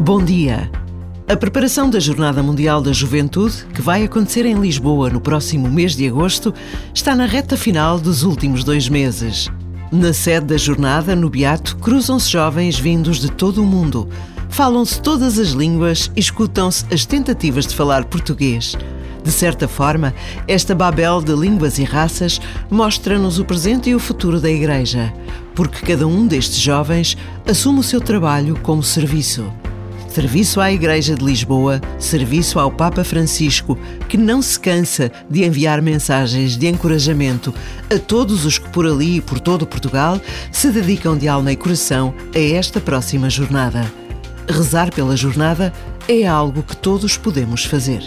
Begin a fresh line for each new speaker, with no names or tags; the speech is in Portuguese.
Bom dia. A preparação da Jornada Mundial da Juventude, que vai acontecer em Lisboa no próximo mês de agosto, está na reta final dos últimos dois meses. Na sede da jornada, no Beato, cruzam-se jovens vindos de todo o mundo. Falam-se todas as línguas e escutam-se as tentativas de falar português. De certa forma, esta Babel de línguas e raças mostra-nos o presente e o futuro da Igreja, porque cada um destes jovens assume o seu trabalho como serviço. Serviço à Igreja de Lisboa, serviço ao Papa Francisco, que não se cansa de enviar mensagens de encorajamento a todos os que por ali e por todo Portugal se dedicam de alma e coração a esta próxima jornada. Rezar pela jornada é algo que todos podemos fazer.